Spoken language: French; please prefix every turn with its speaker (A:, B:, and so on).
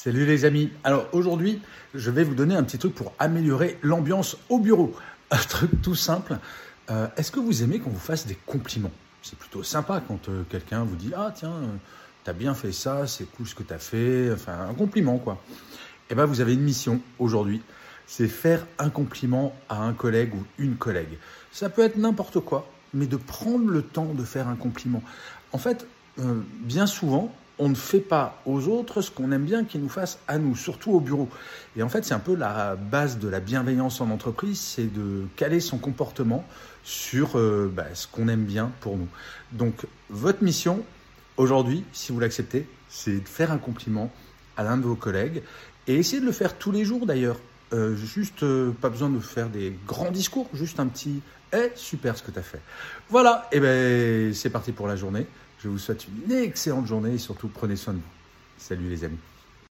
A: Salut les amis. Alors aujourd'hui, je vais vous donner un petit truc pour améliorer l'ambiance au bureau. Un truc tout simple. Euh, Est-ce que vous aimez qu'on vous fasse des compliments? C'est plutôt sympa quand euh, quelqu'un vous dit Ah tiens, euh, t'as bien fait ça, c'est cool ce que t'as fait. Enfin, un compliment quoi. Eh bien, vous avez une mission aujourd'hui. C'est faire un compliment à un collègue ou une collègue. Ça peut être n'importe quoi, mais de prendre le temps de faire un compliment. En fait, bien souvent, on ne fait pas aux autres ce qu'on aime bien qu'ils nous fassent à nous, surtout au bureau. Et en fait, c'est un peu la base de la bienveillance en entreprise, c'est de caler son comportement sur euh, bah, ce qu'on aime bien pour nous. Donc, votre mission aujourd'hui, si vous l'acceptez, c'est de faire un compliment à l'un de vos collègues et essayez de le faire tous les jours d'ailleurs. Euh, juste, euh, pas besoin de faire des grands discours, juste un petit Eh, super ce que tu as fait. Voilà, et ben c'est parti pour la journée. Je vous souhaite une excellente journée et surtout prenez soin de vous. Salut les amis.